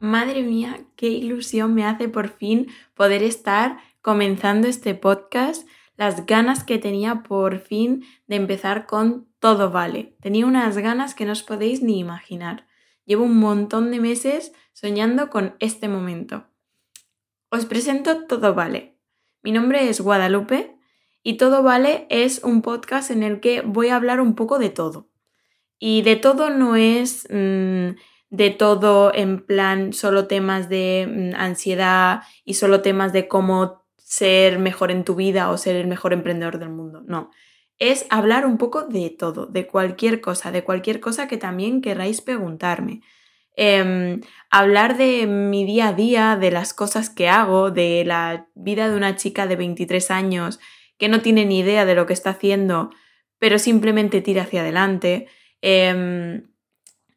Madre mía, qué ilusión me hace por fin poder estar comenzando este podcast, las ganas que tenía por fin de empezar con Todo Vale. Tenía unas ganas que no os podéis ni imaginar. Llevo un montón de meses soñando con este momento. Os presento Todo Vale. Mi nombre es Guadalupe y Todo Vale es un podcast en el que voy a hablar un poco de todo. Y de todo no es mm, de todo en plan solo temas de mm, ansiedad y solo temas de cómo ser mejor en tu vida o ser el mejor emprendedor del mundo. No, es hablar un poco de todo, de cualquier cosa, de cualquier cosa que también queráis preguntarme. Em, hablar de mi día a día, de las cosas que hago, de la vida de una chica de 23 años que no tiene ni idea de lo que está haciendo, pero simplemente tira hacia adelante. Em,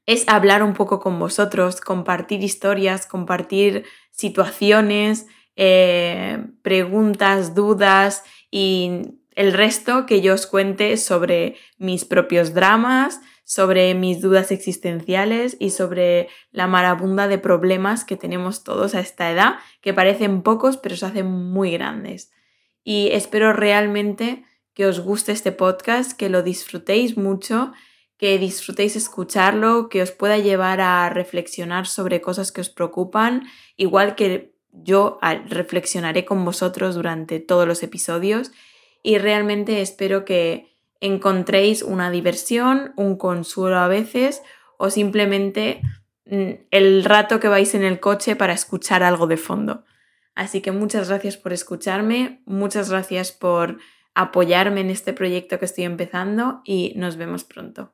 es hablar un poco con vosotros, compartir historias, compartir situaciones, eh, preguntas, dudas y el resto que yo os cuente sobre mis propios dramas, sobre mis dudas existenciales y sobre la marabunda de problemas que tenemos todos a esta edad, que parecen pocos pero se hacen muy grandes. Y espero realmente que os guste este podcast, que lo disfrutéis mucho, que disfrutéis escucharlo, que os pueda llevar a reflexionar sobre cosas que os preocupan, igual que yo reflexionaré con vosotros durante todos los episodios y realmente espero que encontréis una diversión, un consuelo a veces o simplemente mm, el rato que vais en el coche para escuchar algo de fondo. Así que muchas gracias por escucharme, muchas gracias por apoyarme en este proyecto que estoy empezando y nos vemos pronto.